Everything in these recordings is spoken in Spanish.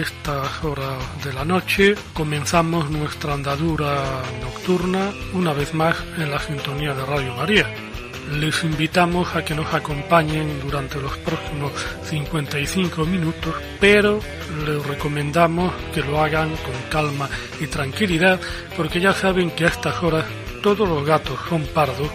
esta hora de la noche, comenzamos nuestra andadura nocturna una vez más en la sintonía de Radio María. Les invitamos a que nos acompañen durante los próximos 55 minutos, pero les recomendamos que lo hagan con calma y tranquilidad, porque ya saben que a estas horas todos los gatos son pardos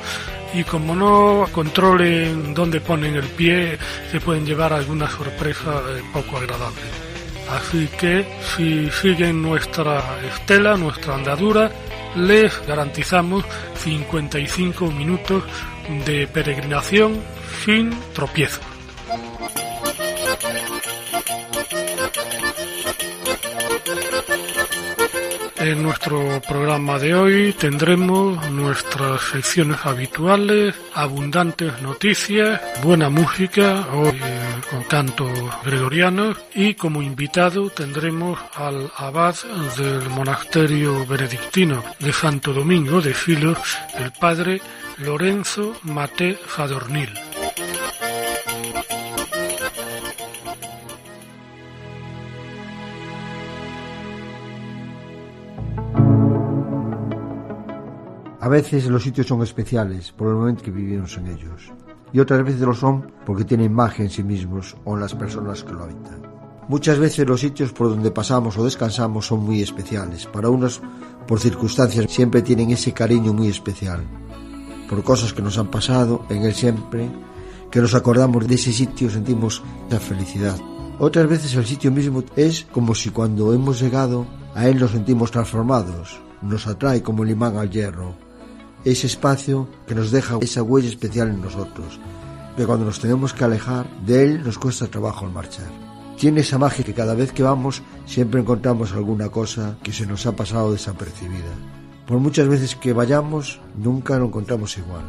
y como no controlen dónde ponen el pie, se pueden llevar alguna sorpresa eh, poco agradable. Así que si siguen nuestra estela, nuestra andadura, les garantizamos 55 minutos de peregrinación sin tropiezos. En nuestro programa de hoy tendremos nuestras secciones habituales, abundantes noticias, buena música, hoy con cantos gregorianos y como invitado tendremos al abad del monasterio benedictino de Santo Domingo de Filos, el padre Lorenzo Mate Fadornil. A veces los sitios son especiales por el momento que vivimos en ellos, y otras veces lo son porque tienen magia en sí mismos o en las personas que lo habitan. Muchas veces los sitios por donde pasamos o descansamos son muy especiales. Para unos, por circunstancias, siempre tienen ese cariño muy especial. Por cosas que nos han pasado en él siempre, que nos acordamos de ese sitio, sentimos la felicidad. Otras veces el sitio mismo es como si cuando hemos llegado a él nos sentimos transformados, nos atrae como el imán al hierro, ese espacio que nos deja esa huella especial en nosotros, que cuando nos tenemos que alejar de él nos cuesta trabajo al marchar. Tiene esa magia que cada vez que vamos siempre encontramos alguna cosa que se nos ha pasado desapercibida. Por muchas veces que vayamos, nunca lo encontramos igual.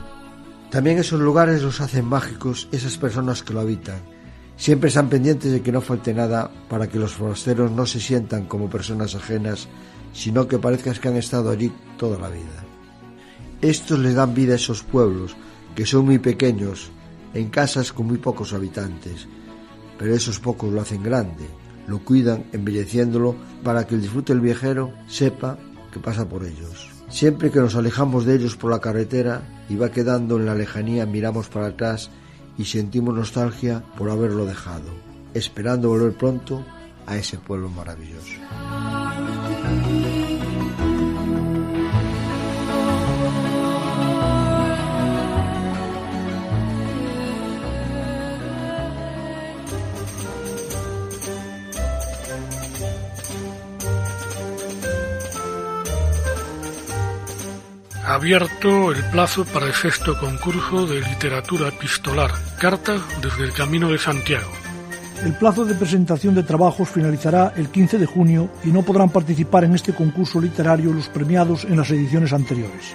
También esos lugares los hacen mágicos esas personas que lo habitan. Siempre están pendientes de que no falte nada para que los forasteros no se sientan como personas ajenas, sino que parezca que han estado allí toda la vida. Estos le dan vida a esos pueblos, que son muy pequeños, en casas con muy pocos habitantes, pero esos pocos lo hacen grande, lo cuidan embelleciéndolo para que el disfrute del viajero sepa que pasa por ellos. Siempre que nos alejamos de ellos por la carretera y va quedando en la lejanía, miramos para atrás y sentimos nostalgia por haberlo dejado, esperando volver pronto a ese pueblo maravilloso. Abierto el plazo para el sexto concurso de literatura epistolar, Cartas desde el Camino de Santiago. El plazo de presentación de trabajos finalizará el 15 de junio y no podrán participar en este concurso literario los premiados en las ediciones anteriores.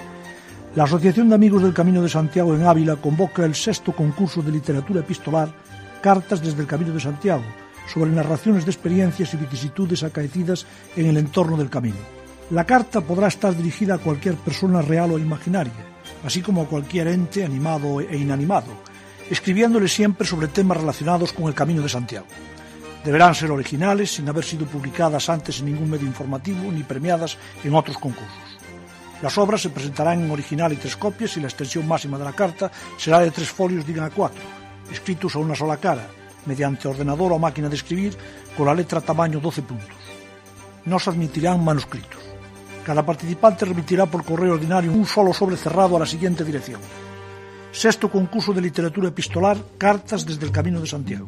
La Asociación de Amigos del Camino de Santiago en Ávila convoca el sexto concurso de literatura epistolar, Cartas desde el Camino de Santiago, sobre narraciones de experiencias y vicisitudes acaecidas en el entorno del camino. La carta podrá estar dirigida a cualquier persona real o imaginaria, así como a cualquier ente animado e inanimado, escribiéndole siempre sobre temas relacionados con el Camino de Santiago. Deberán ser originales, sin haber sido publicadas antes en ningún medio informativo ni premiadas en otros concursos. Las obras se presentarán en original y tres copias y la extensión máxima de la carta será de tres folios digan a cuatro, escritos a una sola cara, mediante ordenador o máquina de escribir con la letra tamaño 12 puntos. No se admitirán manuscritos. Cada participante remitirá por correo ordinario un solo sobre cerrado a la siguiente dirección. Sexto concurso de literatura epistolar, Cartas desde el Camino de Santiago.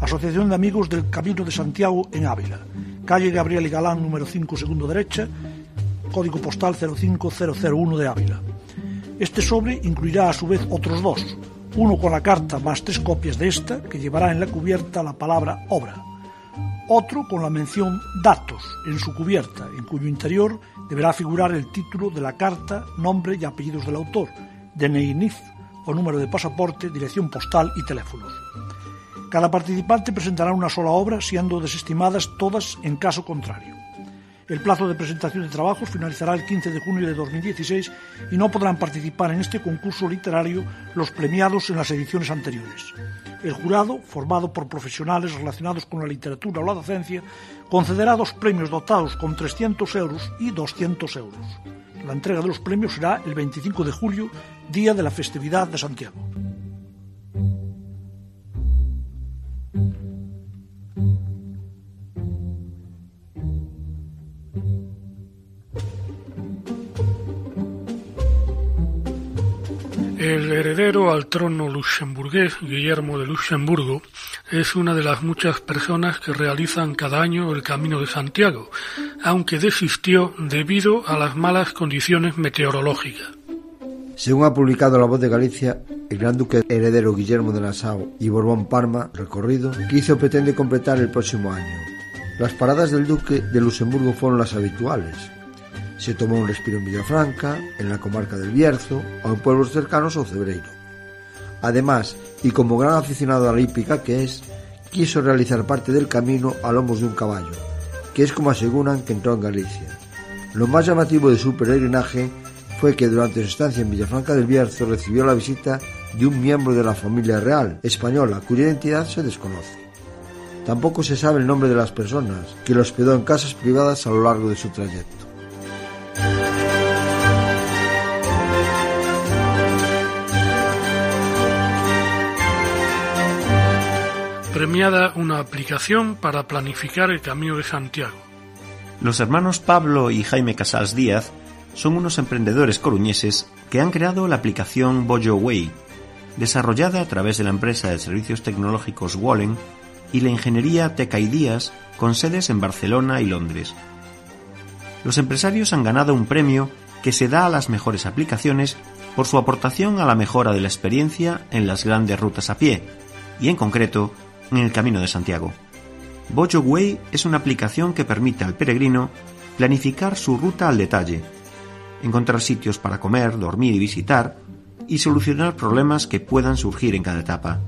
Asociación de Amigos del Camino de Santiago en Ávila. Calle Gabriel y Galán, número 5, segundo derecha, código postal 05001 de Ávila. Este sobre incluirá a su vez otros dos, uno con la carta más tres copias de esta, que llevará en la cubierta la palabra obra. otro con la mención Datos en su cubierta, en cuyo interior deberá figurar el título de la carta, nombre y apellidos del autor, DNI NIF o número de pasaporte, dirección postal y teléfonos. Cada participante presentará una sola obra, siendo desestimadas todas en caso contrario. El plazo de presentación de trabajos finalizará el 15 de junio de 2016 y no podrán participar en este concurso literario los premiados en las ediciones anteriores. El jurado, formado por profesionales relacionados con la literatura o la docencia, concederá dos premios dotados con 300 euros y 200 euros. La entrega de los premios será el 25 de julio, día de la festividad de Santiago. El heredero al trono luxemburgués, Guillermo de Luxemburgo, es una de las muchas personas que realizan cada año el Camino de Santiago, aunque desistió debido a las malas condiciones meteorológicas. Según ha publicado La Voz de Galicia, el gran duque heredero Guillermo de Nassau y Borbón Parma, recorrido, que hizo pretende completar el próximo año. Las paradas del duque de Luxemburgo fueron las habituales, se tomó un respiro en Villafranca, en la comarca del Bierzo o en pueblos cercanos o Cebreiro. Además, y como gran aficionado a la hípica que es, quiso realizar parte del camino a lomos de un caballo, que es como aseguran que entró en Galicia. Lo más llamativo de su peregrinaje fue que durante su estancia en Villafranca del Bierzo recibió la visita de un miembro de la familia real española cuya identidad se desconoce. Tampoco se sabe el nombre de las personas que lo hospedó en casas privadas a lo largo de su trayecto. Premiada una aplicación para planificar el Camino de Santiago. Los hermanos Pablo y Jaime Casals Díaz son unos emprendedores coruñeses que han creado la aplicación Bojo Way, desarrollada a través de la empresa de servicios tecnológicos Wallen y la ingeniería Teca Díaz con sedes en Barcelona y Londres. Los empresarios han ganado un premio que se da a las mejores aplicaciones por su aportación a la mejora de la experiencia en las grandes rutas a pie, y en concreto en el Camino de Santiago. Bojo Way es una aplicación que permite al peregrino planificar su ruta al detalle, encontrar sitios para comer, dormir y visitar, y solucionar problemas que puedan surgir en cada etapa.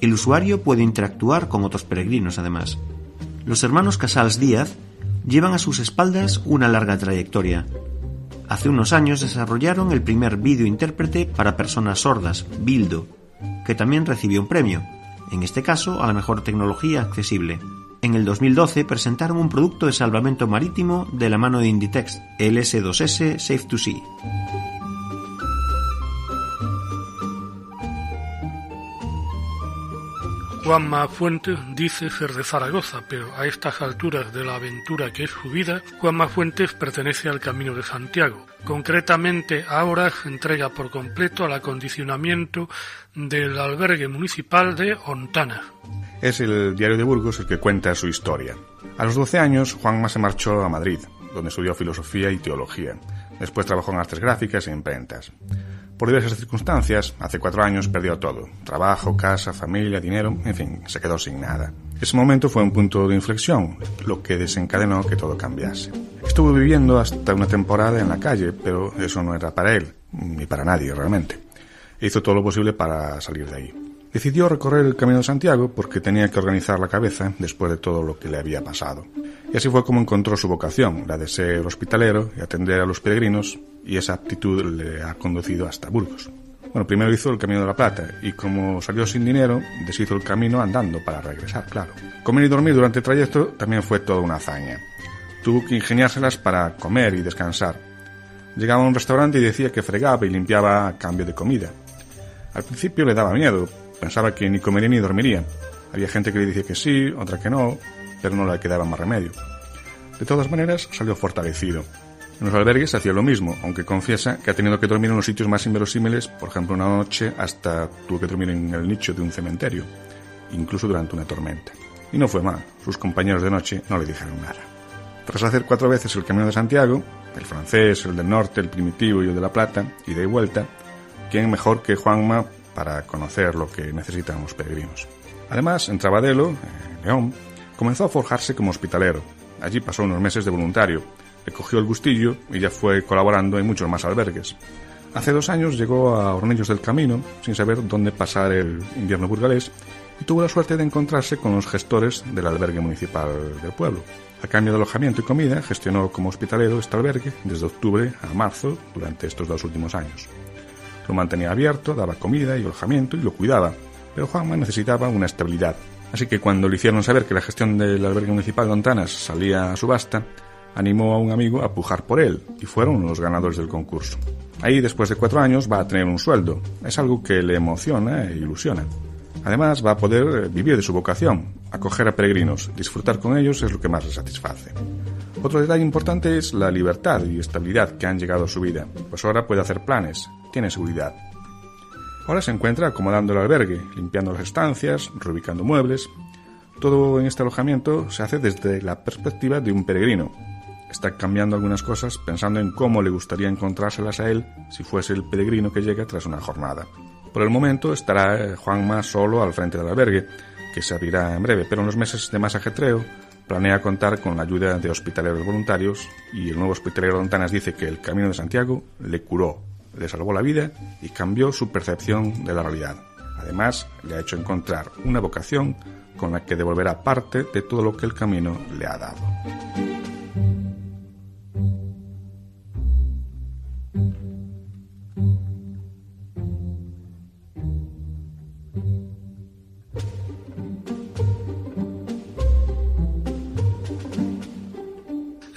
El usuario puede interactuar con otros peregrinos además. Los hermanos Casals Díaz llevan a sus espaldas una larga trayectoria. Hace unos años desarrollaron el primer vídeo intérprete para personas sordas, Bildo, que también recibió un premio, en este caso a la mejor tecnología accesible. En el 2012 presentaron un producto de salvamento marítimo de la mano de Inditex, el S2S Safe to Sea. Juanma Fuentes dice ser de Zaragoza, pero a estas alturas de la aventura que es su vida, Juanma Fuentes pertenece al Camino de Santiago. Concretamente, ahora se entrega por completo al acondicionamiento del albergue municipal de Ontana. Es el diario de Burgos el que cuenta su historia. A los 12 años, Juanma se marchó a Madrid, donde estudió filosofía y teología. Después trabajó en artes gráficas e imprentas. Por diversas circunstancias, hace cuatro años perdió todo. Trabajo, casa, familia, dinero, en fin, se quedó sin nada. Ese momento fue un punto de inflexión, lo que desencadenó que todo cambiase. Estuvo viviendo hasta una temporada en la calle, pero eso no era para él, ni para nadie realmente. Hizo todo lo posible para salir de ahí. Decidió recorrer el Camino de Santiago porque tenía que organizar la cabeza después de todo lo que le había pasado. Y así fue como encontró su vocación, la de ser hospitalero y atender a los peregrinos, y esa aptitud le ha conducido hasta Burgos. Bueno, primero hizo el Camino de la Plata y como salió sin dinero, deshizo el camino andando para regresar, claro. Comer y dormir durante el trayecto también fue toda una hazaña. Tuvo que ingeniárselas para comer y descansar. Llegaba a un restaurante y decía que fregaba y limpiaba a cambio de comida. Al principio le daba miedo, pensaba que ni comería ni dormiría. Había gente que le decía que sí, otra que no, pero no le quedaba más remedio. De todas maneras, salió fortalecido. En los albergues hacía lo mismo, aunque confiesa que ha tenido que dormir en los sitios más inverosímiles, por ejemplo una noche hasta tuvo que dormir en el nicho de un cementerio, incluso durante una tormenta. Y no fue mal, sus compañeros de noche no le dijeron nada. Tras hacer cuatro veces el Camino de Santiago, el francés, el del norte, el primitivo y el de la Plata, y de vuelta, ¿quién mejor que Juanma para conocer lo que necesitan los peregrinos? Además, en Trabadelo, en León, Comenzó a forjarse como hospitalero. Allí pasó unos meses de voluntario, le cogió el gustillo y ya fue colaborando en muchos más albergues. Hace dos años llegó a Hornillos del Camino, sin saber dónde pasar el invierno burgalés, y tuvo la suerte de encontrarse con los gestores del albergue municipal del pueblo. A cambio de alojamiento y comida, gestionó como hospitalero este albergue desde octubre a marzo durante estos dos últimos años. Lo mantenía abierto, daba comida y alojamiento y lo cuidaba, pero Juanma necesitaba una estabilidad. Así que cuando le hicieron saber que la gestión del albergue municipal de Ontanas salía a subasta, animó a un amigo a pujar por él y fueron los ganadores del concurso. Ahí, después de cuatro años, va a tener un sueldo. Es algo que le emociona e ilusiona. Además, va a poder vivir de su vocación, acoger a peregrinos, disfrutar con ellos es lo que más le satisface. Otro detalle importante es la libertad y estabilidad que han llegado a su vida, pues ahora puede hacer planes, tiene seguridad. Ahora se encuentra acomodando el albergue, limpiando las estancias, reubicando muebles. Todo en este alojamiento se hace desde la perspectiva de un peregrino, está cambiando algunas cosas pensando en cómo le gustaría encontrárselas a él si fuese el peregrino que llega tras una jornada. Por el momento estará eh, Juanma solo al frente del albergue, que se abrirá en breve, pero en los meses de más ajetreo planea contar con la ayuda de hospitaleros voluntarios y el nuevo hospitalero de Ontanas dice que el Camino de Santiago le curó, le salvó la vida y cambió su percepción de la realidad. Además, le ha hecho encontrar una vocación con la que devolverá parte de todo lo que el camino le ha dado.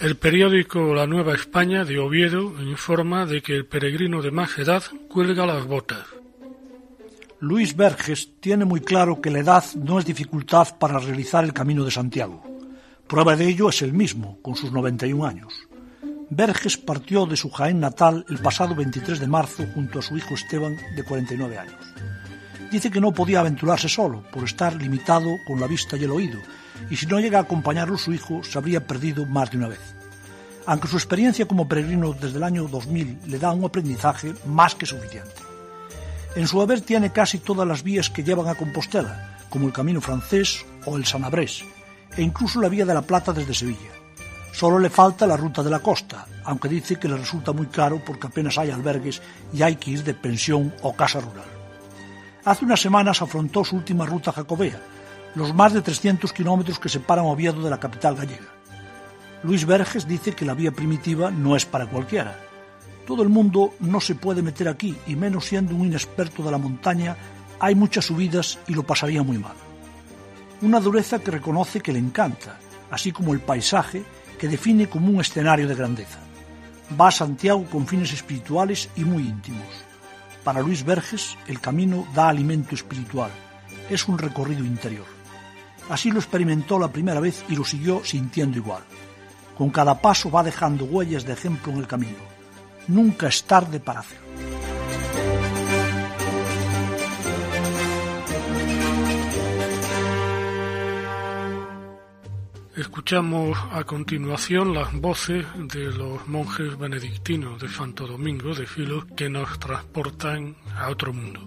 El periódico La Nueva España de Oviedo informa de que el peregrino de más edad cuelga las botas. Luis Verges tiene muy claro que la edad no es dificultad para realizar el Camino de Santiago. Prueba de ello es el mismo, con sus 91 años. Verges partió de su Jaén natal el pasado 23 de marzo junto a su hijo Esteban, de 49 años. Dice que no podía aventurarse solo, por estar limitado con la vista y el oído, y si no llega a acompañarlo su hijo se habría perdido más de una vez. Aunque su experiencia como peregrino desde el año 2000 le da un aprendizaje más que suficiente. En su haber tiene casi todas las vías que llevan a Compostela, como el Camino Francés o el Sanabrés, e incluso la Vía de la Plata desde Sevilla. Solo le falta la ruta de la costa, aunque dice que le resulta muy caro porque apenas hay albergues y hay que ir de pensión o casa rural. Hace unas semanas afrontó su última ruta jacobea, los más de 300 kilómetros que separan Oviedo de la capital gallega. Luis Verges dice que la vía primitiva no es para cualquiera. Todo el mundo no se puede meter aquí, y menos siendo un inexperto de la montaña, hay muchas subidas y lo pasaría muy mal. Una dureza que reconoce que le encanta, así como el paisaje que define como un escenario de grandeza. Va a Santiago con fines espirituales y muy íntimos. Para Luis Verges, el camino da alimento espiritual, es un recorrido interior. Así lo experimentó la primera vez y lo siguió sintiendo igual. Con cada paso va dejando huellas de ejemplo en el camino. Nunca es tarde para hacerlo. Escuchamos a continuación las voces de los monjes benedictinos de Santo Domingo de Filo que nos transportan a otro mundo.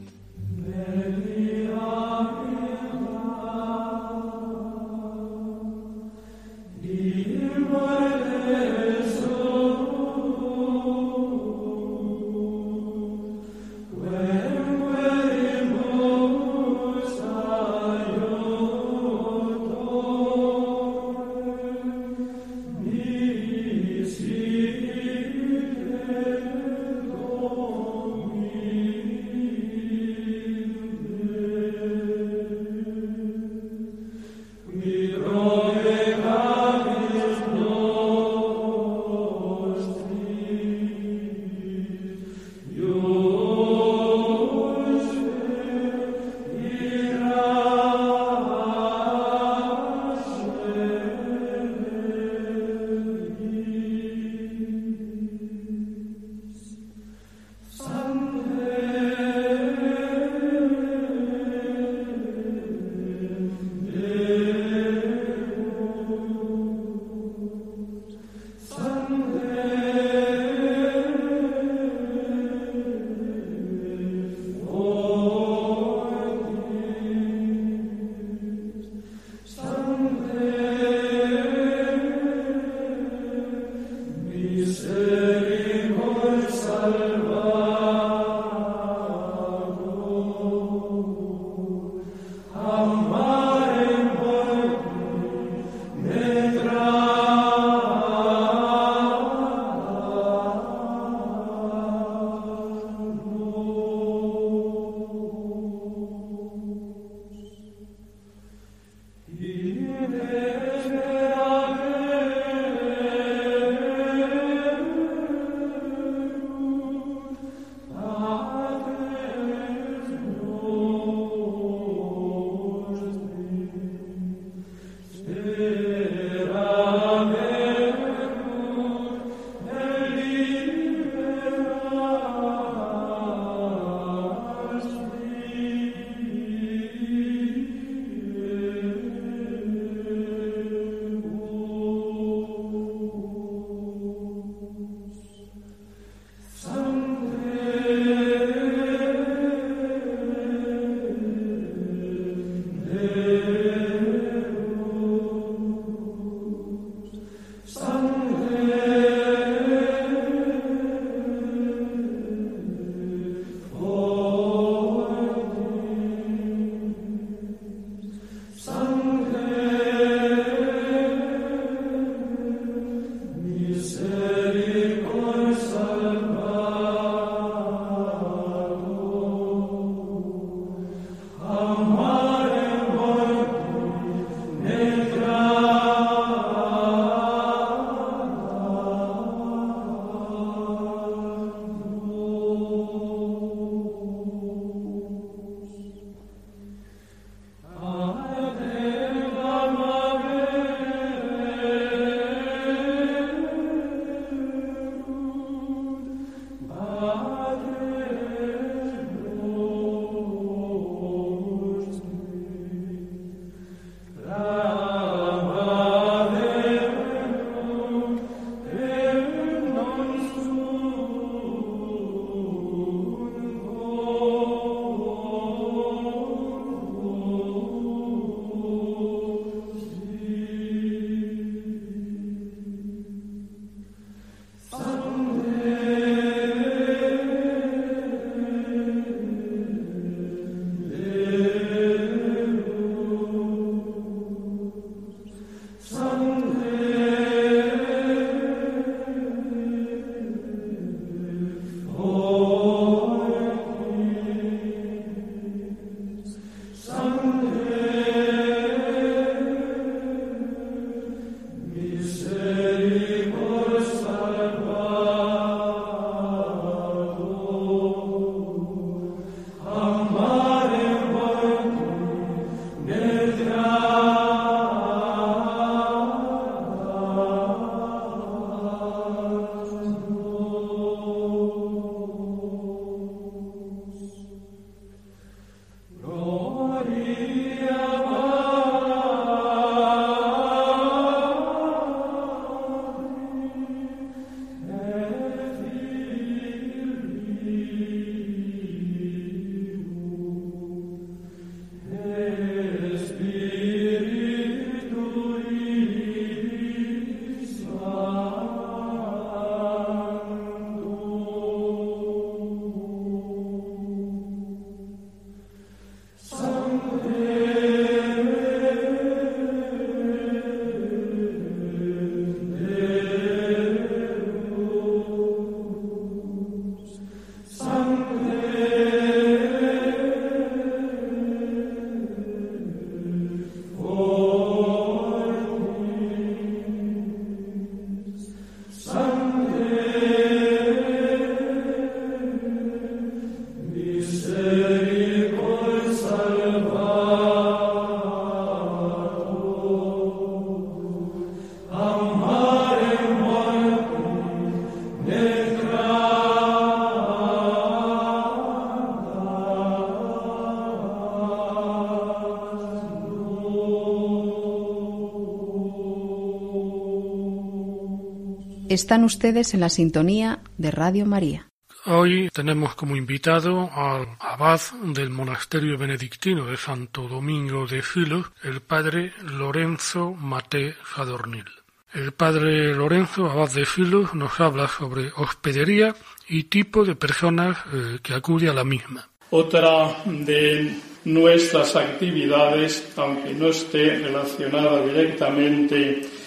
Están ustedes en la sintonía de Radio María. Hoy tenemos como invitado al abad del monasterio benedictino de Santo Domingo de Filos, el padre Lorenzo Mate Sadornil. El padre Lorenzo, abad de Filos, nos habla sobre hospedería y tipo de personas eh, que acude a la misma. Otra de nuestras actividades, aunque no esté relacionada directamente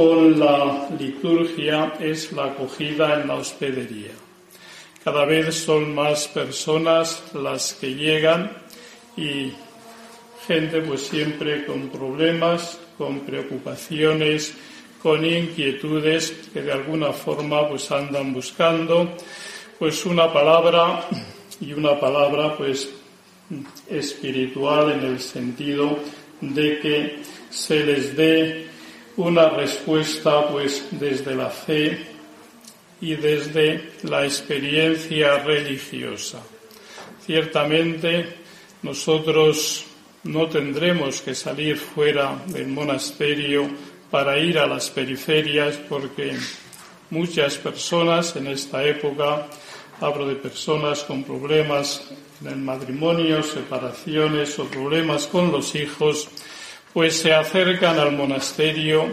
con la liturgia, es la acogida en la hospedería. Cada vez son más personas las que llegan y gente pues siempre con problemas, con preocupaciones, con inquietudes que de alguna forma pues andan buscando pues una palabra y una palabra pues espiritual en el sentido de que se les dé una respuesta pues desde la fe y desde la experiencia religiosa. Ciertamente nosotros no tendremos que salir fuera del monasterio para ir a las periferias porque muchas personas en esta época, hablo de personas con problemas en el matrimonio, separaciones o problemas con los hijos, pues se acercan al monasterio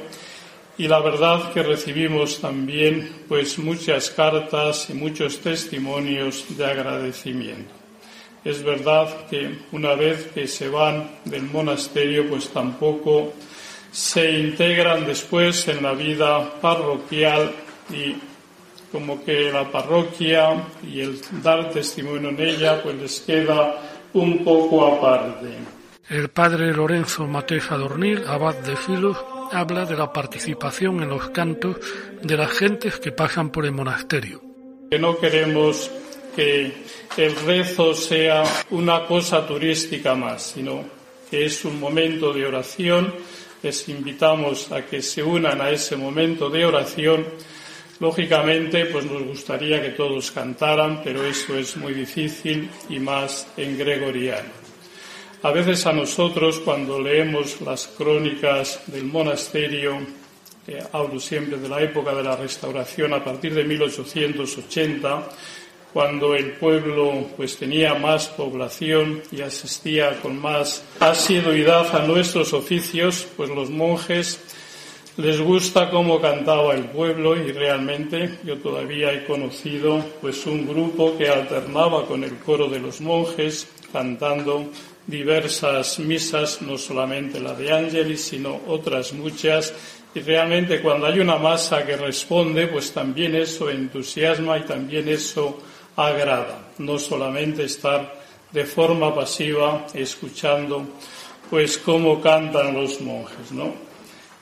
y la verdad que recibimos también pues muchas cartas y muchos testimonios de agradecimiento. Es verdad que una vez que se van del monasterio pues tampoco se integran después en la vida parroquial y como que la parroquia y el dar testimonio en ella pues les queda un poco aparte. El padre Lorenzo Mateza Dornil, abad de Filos, habla de la participación en los cantos de las gentes que pasan por el monasterio. Que no queremos que el rezo sea una cosa turística más, sino que es un momento de oración. Les invitamos a que se unan a ese momento de oración. Lógicamente, pues nos gustaría que todos cantaran, pero eso es muy difícil y más en gregoriano. A veces a nosotros, cuando leemos las crónicas del monasterio, eh, hablo siempre de la época de la restauración a partir de 1880, cuando el pueblo pues tenía más población y asistía con más asiduidad a nuestros oficios, pues los monjes les gusta cómo cantaba el pueblo y realmente yo todavía he conocido pues un grupo que alternaba con el coro de los monjes cantando diversas misas, no solamente la de Ángeles, sino otras muchas. Y realmente cuando hay una masa que responde, pues también eso entusiasma y también eso agrada. No solamente estar de forma pasiva escuchando, pues cómo cantan los monjes, ¿no?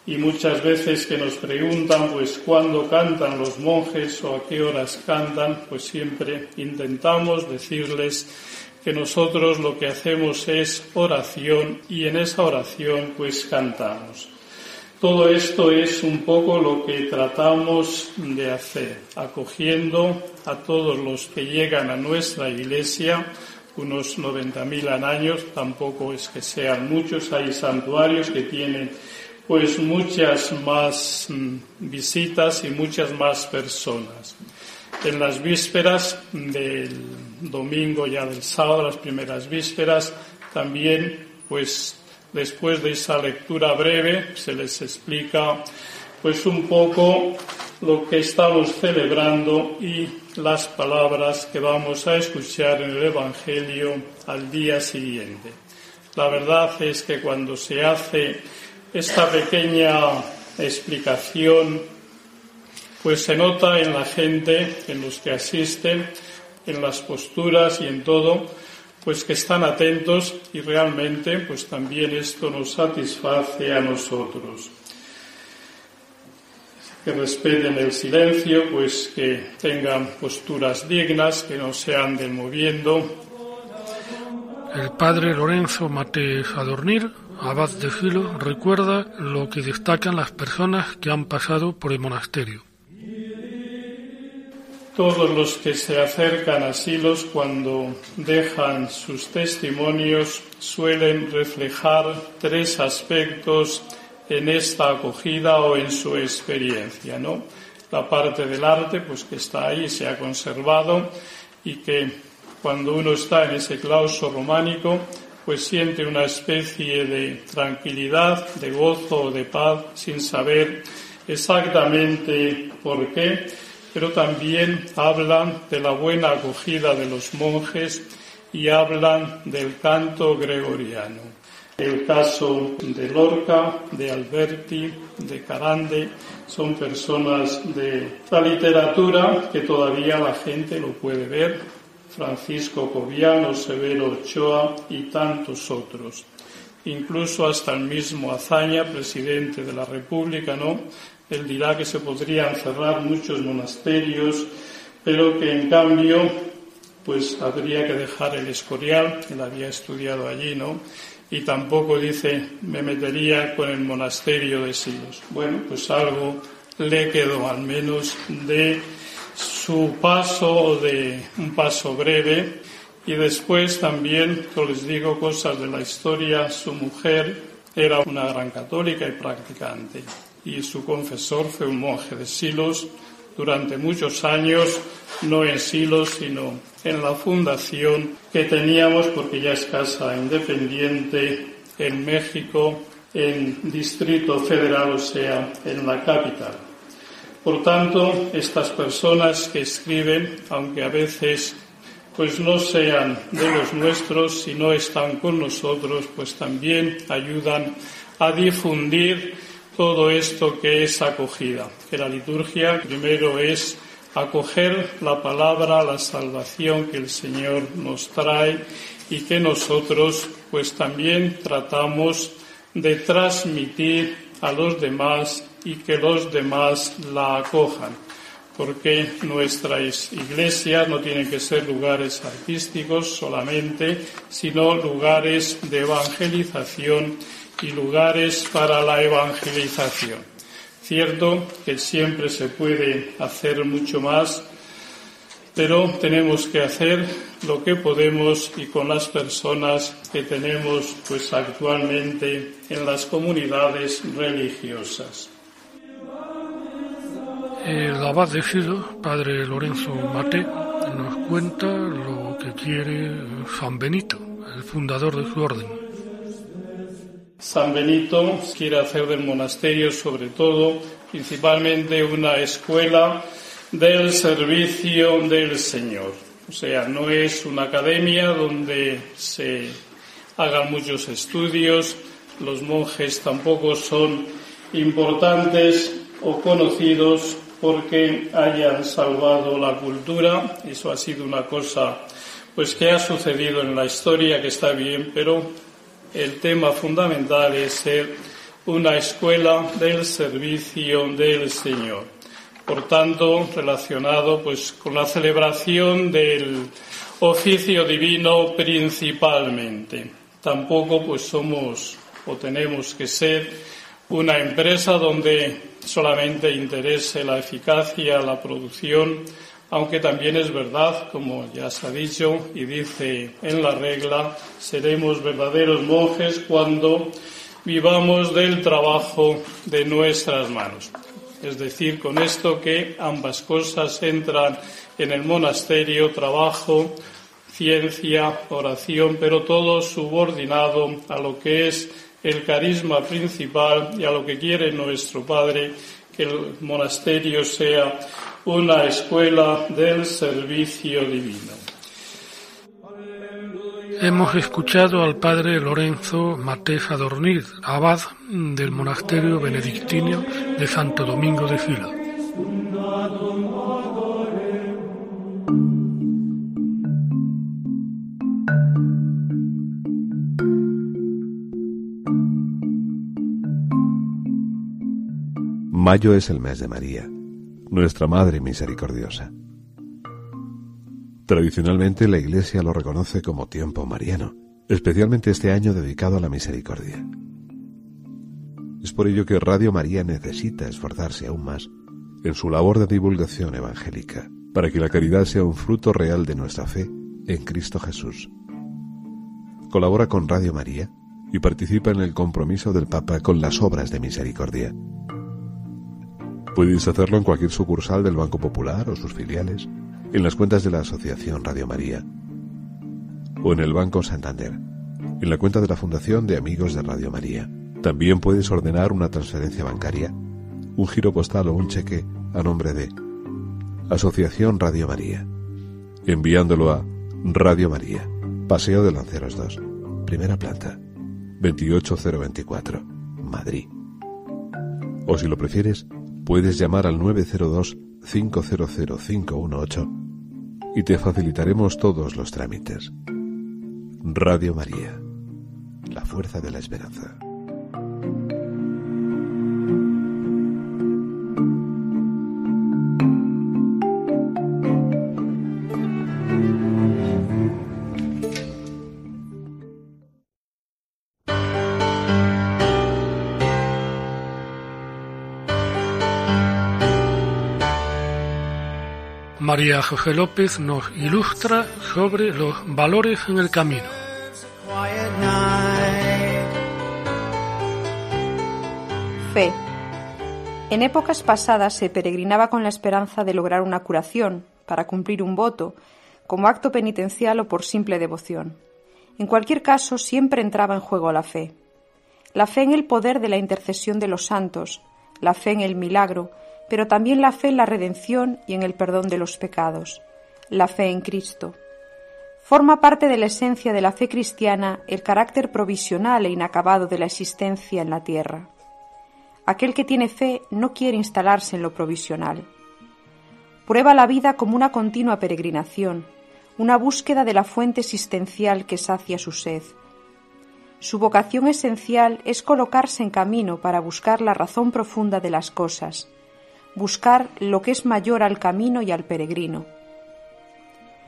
Y muchas veces que nos preguntan, pues cuándo cantan los monjes o a qué horas cantan, pues siempre intentamos decirles que nosotros lo que hacemos es oración y en esa oración pues cantamos. Todo esto es un poco lo que tratamos de hacer, acogiendo a todos los que llegan a nuestra iglesia, unos 90.000 años, tampoco es que sean muchos, hay santuarios que tienen pues muchas más mm, visitas y muchas más personas en las vísperas del domingo, ya del sábado, las primeras vísperas, también, pues, después de esa lectura breve, se les explica, pues, un poco lo que estamos celebrando y las palabras que vamos a escuchar en el Evangelio al día siguiente. La verdad es que cuando se hace esta pequeña explicación pues se nota en la gente, en los que asisten, en las posturas y en todo, pues que están atentos y realmente pues también esto nos satisface a nosotros. Que respeten el silencio, pues que tengan posturas dignas, que no se anden moviendo. El padre Lorenzo Mateus Adornir, abad de Filo, recuerda lo que destacan las personas que han pasado por el monasterio. Todos los que se acercan a Silos cuando dejan sus testimonios suelen reflejar tres aspectos en esta acogida o en su experiencia, ¿no? la parte del arte, pues que está ahí, se ha conservado y que cuando uno está en ese claustro románico, pues siente una especie de tranquilidad, de gozo, de paz, sin saber exactamente por qué, pero también hablan de la buena acogida de los monjes y hablan del canto gregoriano. El caso de Lorca, de Alberti, de Carande, son personas de la literatura que todavía la gente lo puede ver. Francisco Cobiano, Severo Ochoa y tantos otros. Incluso hasta el mismo Azaña, presidente de la República, ¿no? Él dirá que se podrían cerrar muchos monasterios, pero que en cambio pues habría que dejar el Escorial, él había estudiado allí, ¿no? Y tampoco dice, me metería con el monasterio de Silos. Bueno, pues algo le quedó al menos de su paso, de un paso breve. Y después también, yo les digo cosas de la historia, su mujer era una gran católica y practicante. Y su confesor fue un monje de Silos durante muchos años, no en Silos, sino en la fundación que teníamos, porque ya es casa independiente en México, en Distrito Federal, o sea, en la capital. Por tanto, estas personas que escriben, aunque a veces pues no sean de los nuestros, si no están con nosotros, pues también ayudan a difundir todo esto que es acogida. Que la liturgia primero es acoger la palabra, la salvación que el Señor nos trae y que nosotros pues también tratamos de transmitir a los demás y que los demás la acojan. Porque nuestras iglesias no tienen que ser lugares artísticos solamente, sino lugares de evangelización y lugares para la evangelización. Cierto que siempre se puede hacer mucho más, pero tenemos que hacer lo que podemos y con las personas que tenemos pues actualmente en las comunidades religiosas. El abad de Silo, padre Lorenzo Mate, nos cuenta lo que quiere San Benito, el fundador de su orden. San Benito quiere hacer del monasterio sobre todo, principalmente una escuela del servicio del Señor. O sea, no es una academia donde se hagan muchos estudios, los monjes tampoco son importantes o conocidos porque hayan salvado la cultura. Eso ha sido una cosa pues que ha sucedido en la historia que está bien, pero el tema fundamental es ser una escuela del servicio del Señor. Por tanto, relacionado pues con la celebración del oficio divino principalmente. Tampoco pues somos o tenemos que ser una empresa donde solamente interese la eficacia, la producción, aunque también es verdad, como ya se ha dicho y dice en la regla, seremos verdaderos monjes cuando vivamos del trabajo de nuestras manos. Es decir, con esto que ambas cosas entran en el monasterio, trabajo, ciencia, oración, pero todo subordinado a lo que es el carisma principal y a lo que quiere nuestro Padre, que el monasterio sea una escuela del servicio divino. Hemos escuchado al padre Lorenzo Matés Adornid, abad del monasterio benedictino de Santo Domingo de Fila. Mayo es el mes de María nuestra Madre Misericordiosa. Tradicionalmente la Iglesia lo reconoce como tiempo mariano, especialmente este año dedicado a la misericordia. Es por ello que Radio María necesita esforzarse aún más en su labor de divulgación evangélica, para que la caridad sea un fruto real de nuestra fe en Cristo Jesús. Colabora con Radio María y participa en el compromiso del Papa con las obras de misericordia Puedes hacerlo en cualquier sucursal del Banco Popular o sus filiales, en las cuentas de la Asociación Radio María o en el Banco Santander, en la cuenta de la Fundación de Amigos de Radio María. También puedes ordenar una transferencia bancaria, un giro postal o un cheque a nombre de Asociación Radio María, enviándolo a Radio María, Paseo de Lanceros 2, primera planta, 28024, Madrid. O si lo prefieres, puedes llamar al 902 500 518 y te facilitaremos todos los trámites. Radio María, la fuerza de la esperanza. María José López nos ilustra sobre los valores en el camino. Fe. En épocas pasadas se peregrinaba con la esperanza de lograr una curación, para cumplir un voto, como acto penitencial o por simple devoción. En cualquier caso, siempre entraba en juego la fe. La fe en el poder de la intercesión de los santos, la fe en el milagro, pero también la fe en la redención y en el perdón de los pecados, la fe en Cristo. Forma parte de la esencia de la fe cristiana el carácter provisional e inacabado de la existencia en la tierra. Aquel que tiene fe no quiere instalarse en lo provisional. Prueba la vida como una continua peregrinación, una búsqueda de la fuente existencial que sacia su sed. Su vocación esencial es colocarse en camino para buscar la razón profunda de las cosas, buscar lo que es mayor al camino y al peregrino.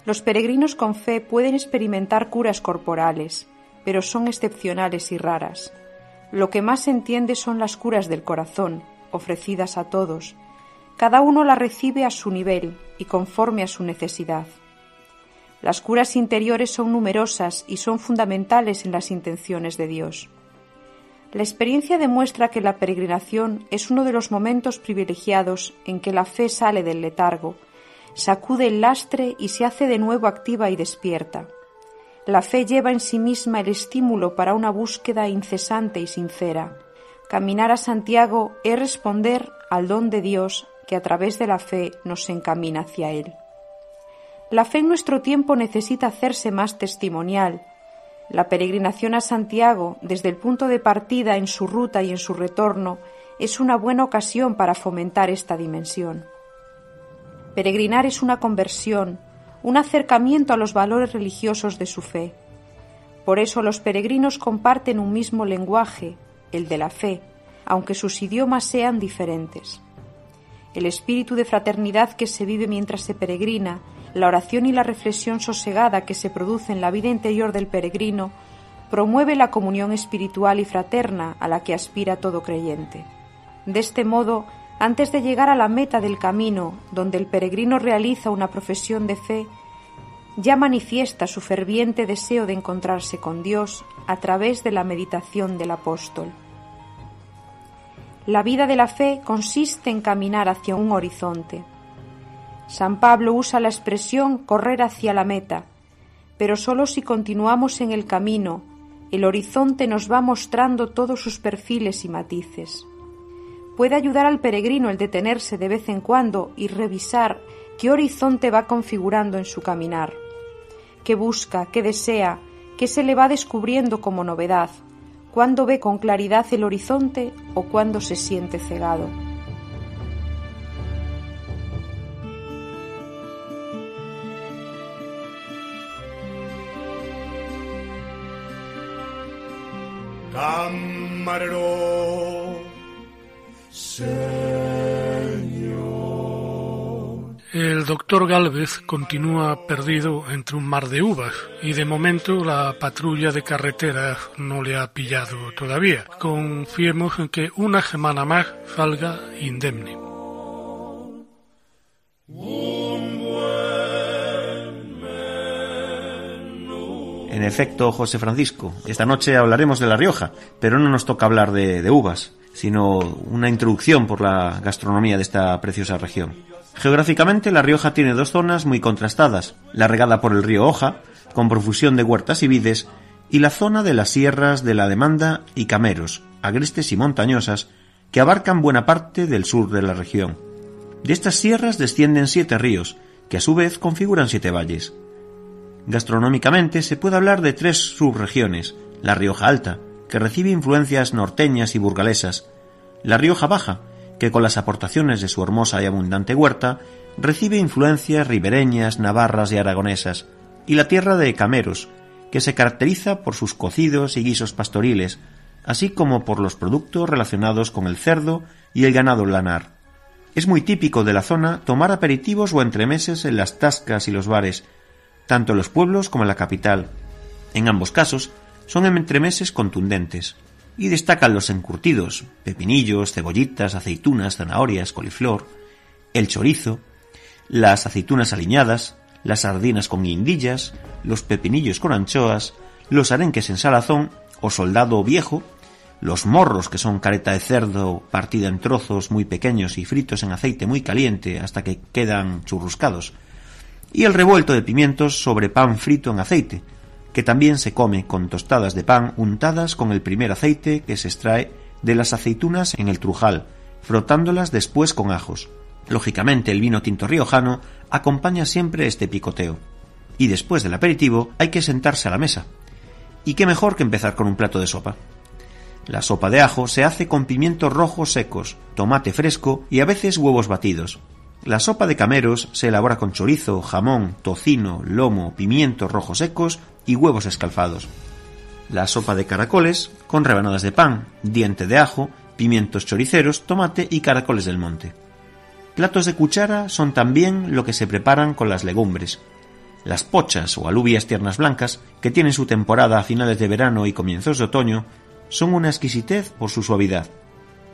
Los peregrinos con fe pueden experimentar curas corporales, pero son excepcionales y raras. Lo que más se entiende son las curas del corazón, ofrecidas a todos. Cada uno las recibe a su nivel y conforme a su necesidad. Las curas interiores son numerosas y son fundamentales en las intenciones de Dios. La experiencia demuestra que la peregrinación es uno de los momentos privilegiados en que la fe sale del letargo, sacude el lastre y se hace de nuevo activa y despierta. La fe lleva en sí misma el estímulo para una búsqueda incesante y sincera. Caminar a Santiago es responder al don de Dios que a través de la fe nos encamina hacia Él. La fe en nuestro tiempo necesita hacerse más testimonial, la peregrinación a Santiago, desde el punto de partida en su ruta y en su retorno, es una buena ocasión para fomentar esta dimensión. Peregrinar es una conversión, un acercamiento a los valores religiosos de su fe. Por eso los peregrinos comparten un mismo lenguaje, el de la fe, aunque sus idiomas sean diferentes. El espíritu de fraternidad que se vive mientras se peregrina la oración y la reflexión sosegada que se produce en la vida interior del peregrino promueve la comunión espiritual y fraterna a la que aspira todo creyente. De este modo, antes de llegar a la meta del camino, donde el peregrino realiza una profesión de fe, ya manifiesta su ferviente deseo de encontrarse con Dios a través de la meditación del apóstol. La vida de la fe consiste en caminar hacia un horizonte, San Pablo usa la expresión correr hacia la meta, pero solo si continuamos en el camino, el horizonte nos va mostrando todos sus perfiles y matices. Puede ayudar al peregrino el detenerse de vez en cuando y revisar qué horizonte va configurando en su caminar, qué busca, qué desea, qué se le va descubriendo como novedad, cuándo ve con claridad el horizonte o cuándo se siente cegado. El doctor Galvez continúa perdido entre un mar de uvas y de momento la patrulla de carreteras no le ha pillado todavía. Confiemos en que una semana más salga indemne. En efecto, José Francisco, esta noche hablaremos de La Rioja, pero no nos toca hablar de, uvas, sino una introducción por la gastronomía de esta preciosa región. Geográficamente, La Rioja tiene dos zonas muy contrastadas, la regada por el río Oja, con profusión de huertas y vides, y la zona de las sierras de la Demanda y Cameros, agrestes y montañosas, que abarcan buena parte del sur de la región. De estas sierras descienden siete ríos, que a su vez configuran siete valles. Gastronómicamente se puede hablar de tres subregiones, la Rioja Alta, que recibe influencias norteñas y burgalesas, la Rioja Baja, que con las aportaciones de su hermosa y abundante huerta recibe influencias ribereñas, navarras y aragonesas, y la tierra de Cameros, que se caracteriza por sus cocidos y guisos pastoriles, así como por los productos relacionados con el cerdo y el ganado lanar. Es muy típico de la zona tomar aperitivos o entremeses en las tascas y los bares, tanto en los pueblos como en la capital. En ambos casos, son entremeses contundentes, y destacan los encurtidos, pepinillos, cebollitas, aceitunas, zanahorias, coliflor, el chorizo, las aceitunas aliñadas, las sardinas con guindillas, los pepinillos con anchoas, los arenques en salazón o soldado viejo, los morros que son careta de cerdo partida en trozos muy pequeños y fritos en aceite muy caliente hasta que quedan churruscados, y el revuelto de pimientos sobre pan frito en aceite, que también se come con tostadas de pan untadas con el primer aceite que se extrae de las aceitunas en el trujal, frotándolas después con ajos. Lógicamente el vino tinto riojano acompaña siempre este picoteo. Y después del aperitivo hay que sentarse a la mesa. Y qué mejor que empezar con un plato de sopa. La sopa de ajo se hace con pimientos rojos secos, tomate fresco y a veces huevos batidos. La sopa de cameros se elabora con chorizo, jamón, tocino, lomo, pimientos rojos secos y huevos escalfados. La sopa de caracoles con rebanadas de pan, diente de ajo, pimientos choriceros, tomate y caracoles del monte. Platos de cuchara son también lo que se preparan con las legumbres. Las pochas o alubias tiernas blancas, que tienen su temporada a finales de verano y comienzos de otoño, son una exquisitez por su suavidad.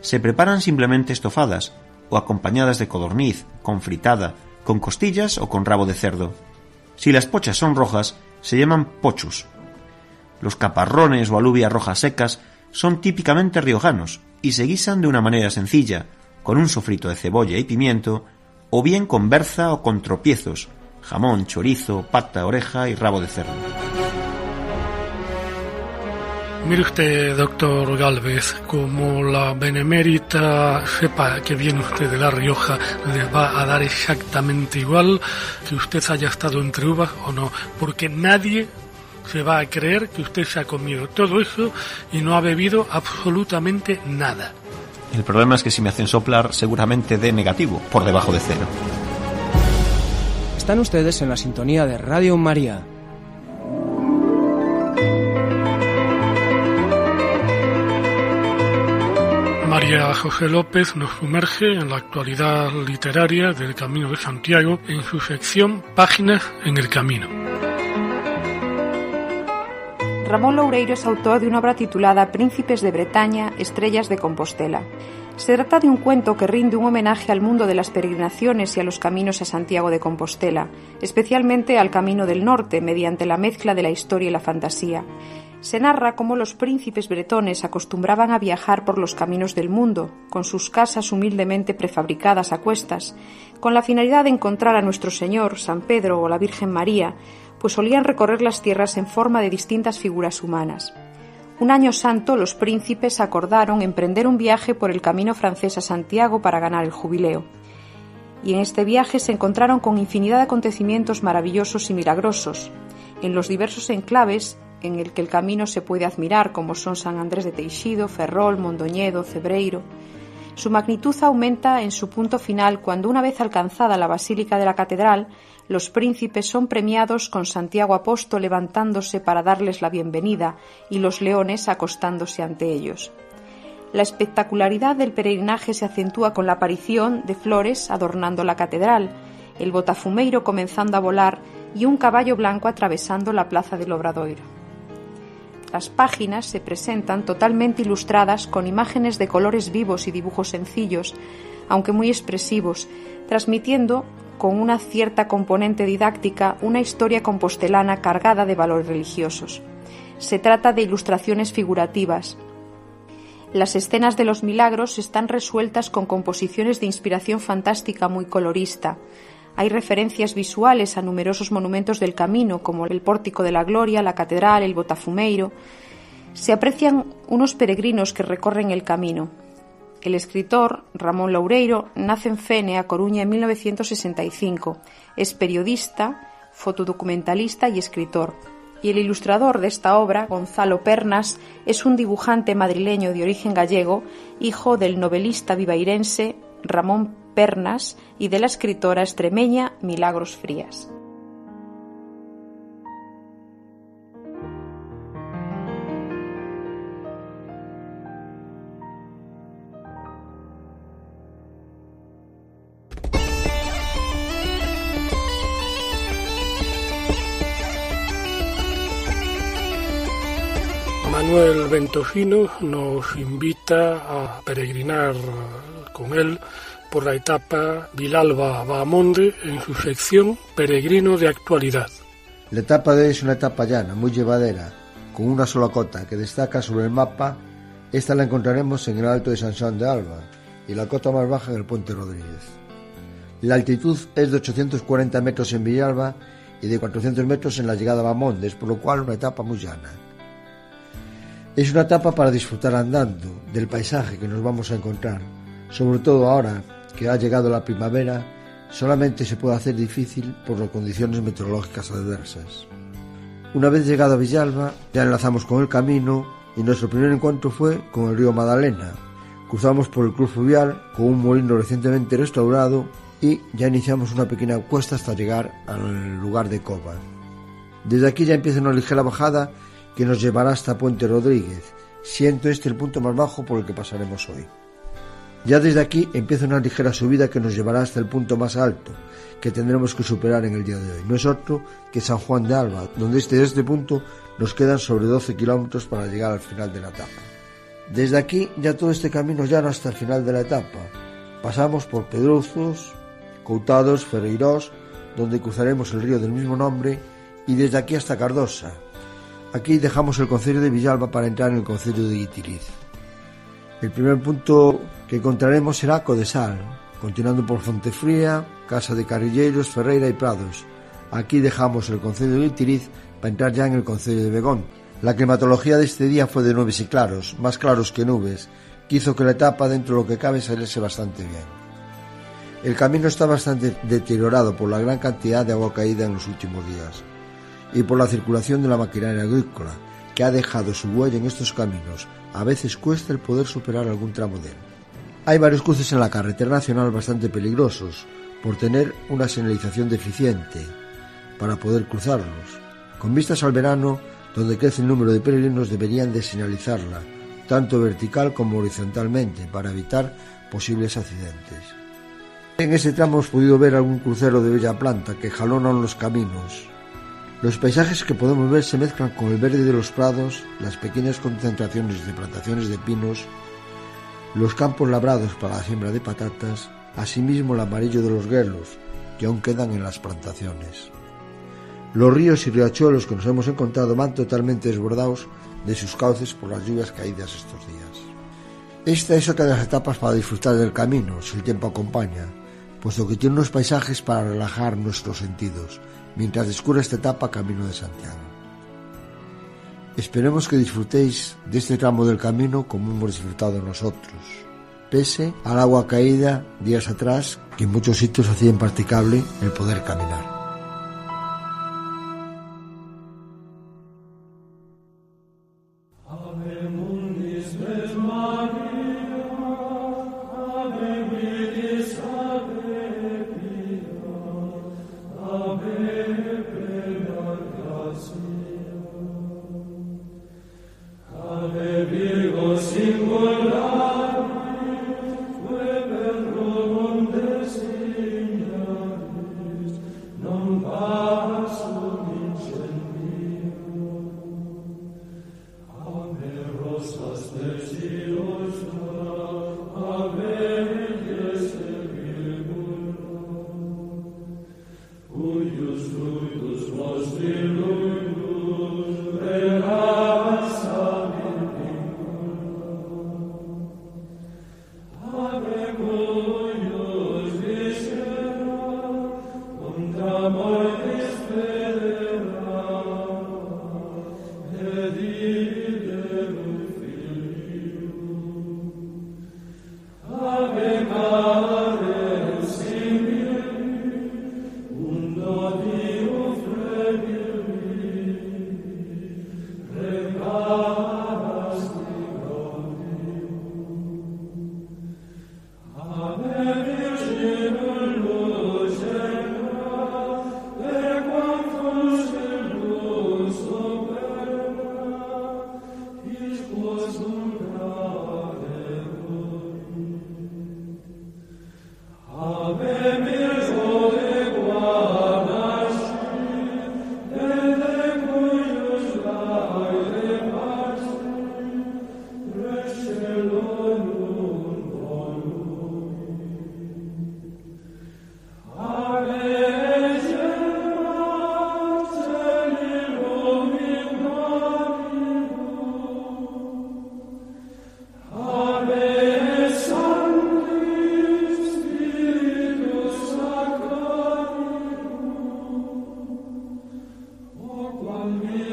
Se preparan simplemente estofadas o acompañadas de codorniz, con fritada, con costillas o con rabo de cerdo. Si las pochas son rojas, se llaman pochus. Los caparrones o alubias rojas secas son típicamente riojanos y se guisan de una manera sencilla, con un sofrito de cebolla y pimiento, o bien con berza o con tropiezos, jamón, chorizo, pata, oreja y rabo de cerdo. Mire usted, doctor Galvez, como la benemérita sepa que viene usted de La Rioja, les va a dar exactamente igual que usted haya estado entre uvas o no, porque nadie se va a creer que usted se ha comido todo eso y no ha bebido absolutamente nada. El problema es que si me hacen soplar, seguramente de negativo, por debajo de cero. Están ustedes en la sintonía de Radio María. María José López nos sumerge en la actualidad literaria del Camino de Santiago en su sección Páginas en el Camino. Ramón Loureiro es autor de una obra titulada Príncipes de Bretaña, Estrellas de Compostela. Se trata de un cuento que rinde un homenaje al mundo de las peregrinaciones y a los caminos a Santiago de Compostela, especialmente al Camino del Norte, mediante la mezcla de la historia y la fantasía. Se narra cómo los príncipes bretones acostumbraban a viajar por los caminos del mundo, con sus casas humildemente prefabricadas a cuestas, con la finalidad de encontrar a nuestro Señor, San Pedro o la Virgen María, pues solían recorrer las tierras en forma de distintas figuras humanas. Un año santo los príncipes acordaron emprender un viaje por el camino francés a Santiago para ganar el jubileo. Y en este viaje se encontraron con infinidad de acontecimientos maravillosos y milagrosos. En los diversos enclaves en el que el camino se puede admirar, como son San Andrés de Teixido, Ferrol, Mondoñedo, Cebreiro, su magnitud aumenta en su punto final cuando, una vez alcanzada la Basílica de la Catedral, los príncipes son premiados con Santiago Apóstol levantándose para darles la bienvenida y los leones acostándose ante ellos. La espectacularidad del peregrinaje se acentúa con la aparición de flores adornando la catedral, el botafumeiro comenzando a volar y un caballo blanco atravesando la plaza del Obradoiro. Las páginas se presentan totalmente ilustradas con imágenes de colores vivos y dibujos sencillos, aunque muy expresivos, transmitiendo con una cierta componente didáctica una historia compostelana cargada de valores religiosos. Se trata de ilustraciones figurativas. Las escenas de los milagros están resueltas con composiciones de inspiración fantástica muy colorista. Hay referencias visuales a numerosos monumentos del camino, como el Pórtico de la Gloria, la Catedral, el Botafumeiro. Se aprecian unos peregrinos que recorren el camino. El escritor Ramón Loureiro nace en Fene, a Coruña, en 1965. Es periodista, fotodocumentalista y escritor. Y el ilustrador de esta obra, Gonzalo Pernas, es un dibujante madrileño de origen gallego, hijo del novelista vivairense Ramón Pernas y de la escritora extremeña Milagros Frías. Manuel Ventofino nos invita a peregrinar con él por la etapa Vilalba-Bahamonde en su sección Peregrino de Actualidad. La etapa de es una etapa llana, muy llevadera, con una sola cota que destaca sobre el mapa. Esta la encontraremos en el Alto de San Juan de Alba y la cota más baja en el Puente Rodríguez. La altitud es de 840 metros en Villalba y de 400 metros en la llegada a Bamondes, por lo cual una etapa muy llana. Es una etapa para disfrutar andando del paisaje que nos vamos a encontrar, sobre todo ahora que ha llegado la primavera, solamente se puede hacer difícil por las condiciones meteorológicas adversas. Una vez llegado a Villalba, ya enlazamos con el camino y nuestro primer encuentro fue con el río Magdalena. Cruzamos por el Cruz Fluvial con un molino recientemente restaurado y ya iniciamos una pequeña cuesta hasta llegar al lugar de Cova. Desde aquí ya empieza una ligera bajada que nos llevará hasta Puente Rodríguez, siendo este el punto más bajo por el que pasaremos hoy. Ya desde aquí empieza una ligera subida que nos llevará hasta el punto más alto, que tendremos que superar en el día de hoy. No es otro que San Juan de Alba, donde desde este punto nos quedan sobre 12 kilómetros para llegar al final de la etapa. Desde aquí ya todo este camino llano hasta el final de la etapa. Pasamos por Pedruzos, Coutados, Ferreirós, donde cruzaremos el río del mismo nombre, y desde aquí hasta Cardosa, Aquí dejamos el concello de Villalba para entrar en el concello de Guitiriz. El primer punto que encontraremos será Codesal, continuando por Fontefría, Casa de Carrilleros, Ferreira y Prados. Aquí dejamos el concello de Guitiriz para entrar ya en el concello de Begón. La climatología de este día fue de nubes y claros, más claros que nubes, que hizo que la etapa dentro de lo que cabe saliese bastante bien. El camino está bastante deteriorado por la gran cantidad de agua caída en los últimos días y por la circulación de la maquinaria agrícola, que ha dejado su huella en estos caminos. A veces cuesta el poder superar algún tramo de él. Hay varios cruces en la carretera nacional bastante peligrosos, por tener una señalización deficiente para poder cruzarlos. Con vistas al verano, donde crece el número de peregrinos, deberían de señalizarla, tanto vertical como horizontalmente, para evitar posibles accidentes. En ese tramo hemos podido ver algún crucero de bella planta que jalonan los caminos, los paisajes que podemos ver se mezclan con el verde de los prados, las pequeñas concentraciones de plantaciones de pinos, los campos labrados para la siembra de patatas, asimismo el amarillo de los guerlos que aún quedan en las plantaciones. Los ríos y riachuelos que nos hemos encontrado van totalmente desbordados de sus cauces por las lluvias caídas estos días. Esta es otra de las etapas para disfrutar del camino, si el tiempo acompaña, puesto que tiene unos paisajes para relajar nuestros sentidos, mientras descubra esta etapa camino de Santiago. Esperemos que disfrutéis de este tramo del camino como hemos disfrutado nosotros, pese al agua caída días atrás que en muchos sitios hacía impracticable el poder caminar. Amen.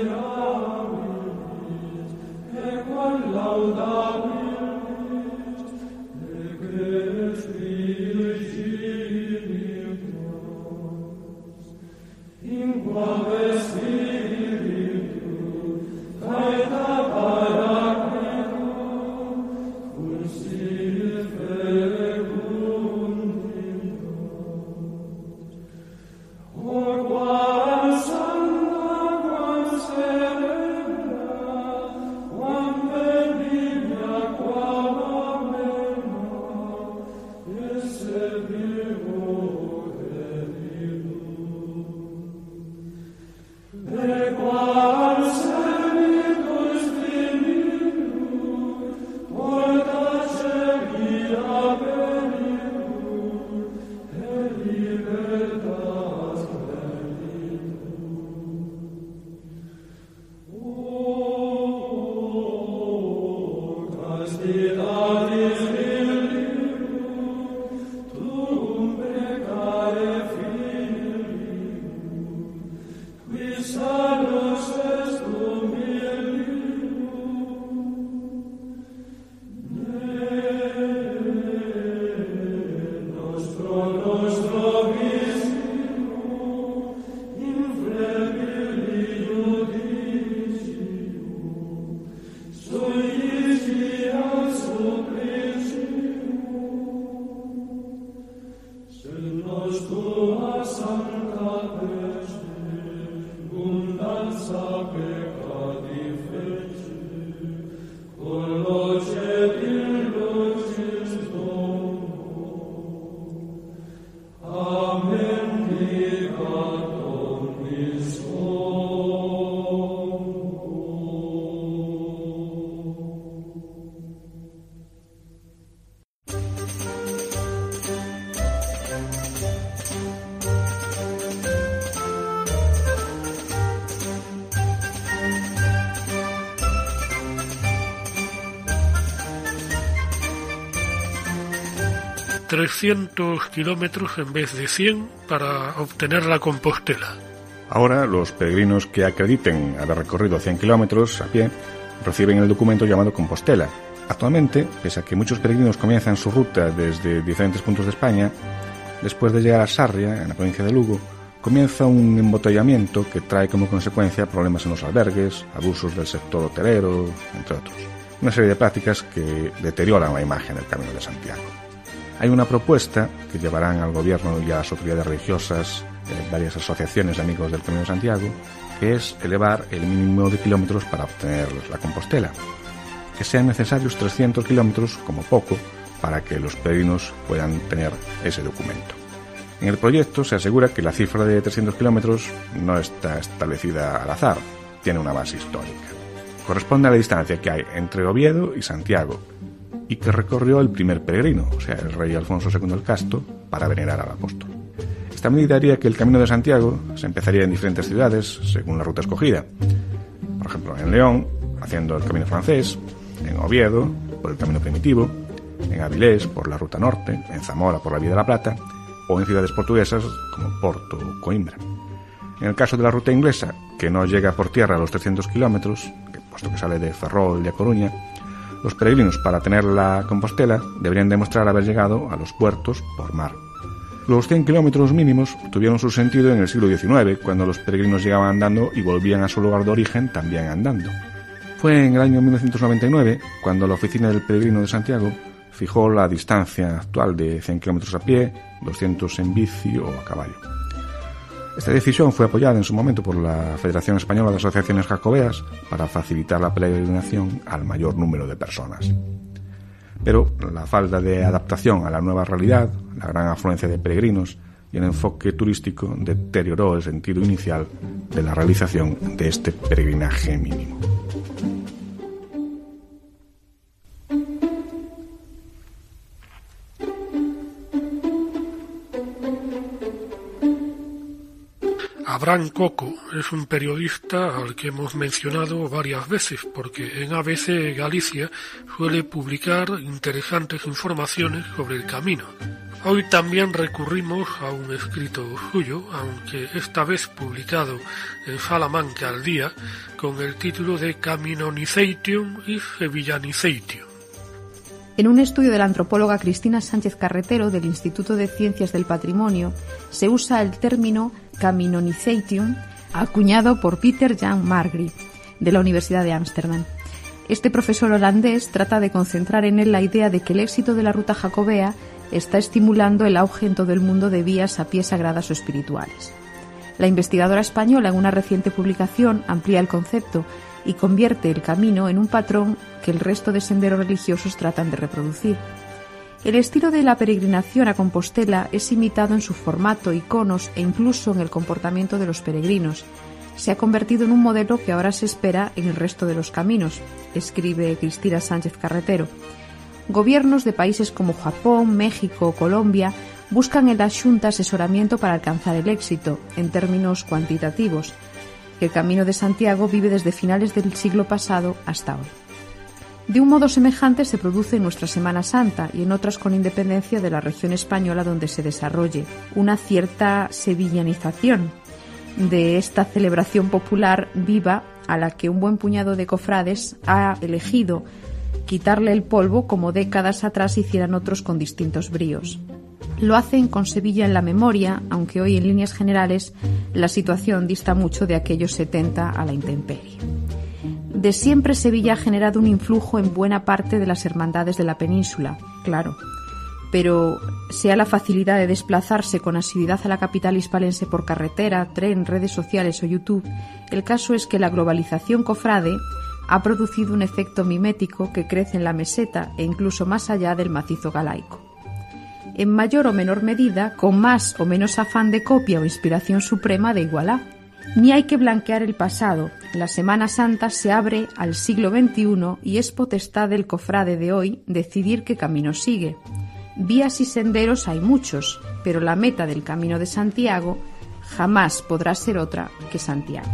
300 kilómetros en vez de 100 para obtener la Compostela. Ahora, los peregrinos que acrediten haber recorrido 100 kilómetros a pie reciben el documento llamado Compostela. Actualmente, pese a que muchos peregrinos comienzan su ruta desde diferentes puntos de España, después de llegar a Sarria, en la provincia de Lugo, comienza un embotellamiento que trae como consecuencia problemas en los albergues, abusos del sector hotelero, entre otros. Una serie de prácticas que deterioran la imagen del Camino de Santiago. Hay una propuesta que llevarán al gobierno y a las autoridades religiosas, eh, varias asociaciones de amigos del Camino de Santiago, que es elevar el mínimo de kilómetros para obtener la Compostela. Que sean necesarios 300 kilómetros, como poco, para que los peregrinos puedan tener ese documento. En el proyecto se asegura que la cifra de 300 kilómetros no está establecida al azar, tiene una base histórica. Corresponde a la distancia que hay entre Oviedo y Santiago, y que recorrió el primer peregrino, o sea, el rey Alfonso II el Casto, para venerar al apóstol. Esta medida haría que el Camino de Santiago se empezaría en diferentes ciudades según la ruta escogida. Por ejemplo, en León, haciendo el camino francés, en Oviedo, por el camino primitivo, en Avilés, por la ruta norte, en Zamora, por la Vía de la Plata, o en ciudades portuguesas como Porto o Coimbra. En el caso de la ruta inglesa, que no llega por tierra a los 300 kilómetros, puesto que sale de Ferrol y A Coruña, los peregrinos para tener la Compostela deberían demostrar haber llegado a los puertos por mar. Los 100 kilómetros mínimos tuvieron su sentido en el siglo XIX, cuando los peregrinos llegaban andando y volvían a su lugar de origen también andando. Fue en el año 1999 cuando la Oficina del Peregrino de Santiago fijó la distancia actual de 100 kilómetros a pie, 200 en bici o a caballo. Esta decisión fue apoyada en su momento por la Federación Española de Asociaciones Jacobeas para facilitar la peregrinación al mayor número de personas. Pero la falta de adaptación a la nueva realidad, la gran afluencia de peregrinos y el enfoque turístico deterioró el sentido inicial de la realización de este peregrinaje mínimo. Abraham Coco es un periodista al que hemos mencionado varias veces porque en ABC Galicia suele publicar interesantes informaciones sobre el camino. Hoy también recurrimos a un escrito suyo, aunque esta vez publicado en Salamanca al día, con el título de Caminonization y Sevillanization. En un estudio de la antropóloga Cristina Sánchez Carretero del Instituto de Ciencias del Patrimonio, se usa el término Caminonization, acuñado por Peter Jan Margry, de la Universidad de Ámsterdam. Este profesor holandés trata de concentrar en él la idea de que el éxito de la ruta jacobea está estimulando el auge en todo el mundo de vías a pie sagradas o espirituales. La investigadora española en una reciente publicación amplía el concepto y convierte el camino en un patrón que el resto de senderos religiosos tratan de reproducir. El estilo de la peregrinación a Compostela es imitado en su formato, iconos e incluso en el comportamiento de los peregrinos. Se ha convertido en un modelo que ahora se espera en el resto de los caminos, escribe Cristina Sánchez Carretero. Gobiernos de países como Japón, México o Colombia buscan en la Junta asesoramiento para alcanzar el éxito, en términos cuantitativos, que el Camino de Santiago vive desde finales del siglo pasado hasta hoy. De un modo semejante se produce en nuestra Semana Santa y en otras con independencia de la región española donde se desarrolle una cierta sevillanización de esta celebración popular viva a la que un buen puñado de cofrades ha elegido quitarle el polvo como décadas atrás hicieran otros con distintos bríos. Lo hacen con Sevilla en la memoria, aunque hoy en líneas generales la situación dista mucho de aquellos 70 a la intemperie. De siempre Sevilla ha generado un influjo en buena parte de las hermandades de la península, claro, pero sea la facilidad de desplazarse con asiduidad a la capital hispalense por carretera, tren, redes sociales o YouTube, el caso es que la globalización cofrade ha producido un efecto mimético que crece en la meseta e incluso más allá del macizo galaico. En mayor o menor medida, con más o menos afán de copia o inspiración suprema de igualá. Ni hay que blanquear el pasado. La Semana Santa se abre al siglo XXI y es potestad del cofrade de hoy decidir qué camino sigue. Vías y senderos hay muchos, pero la meta del Camino de Santiago jamás podrá ser otra que Santiago.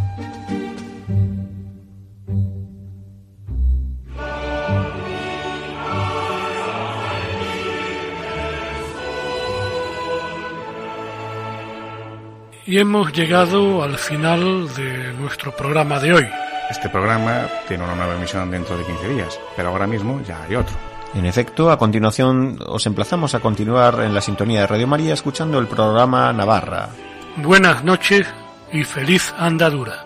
Y hemos llegado al final de nuestro programa de hoy. Este programa tiene una nueva emisión dentro de 15 días, pero ahora mismo ya hay otro. En efecto, a continuación os emplazamos a continuar en la sintonía de Radio María escuchando el programa Navarra. Buenas noches y feliz andadura.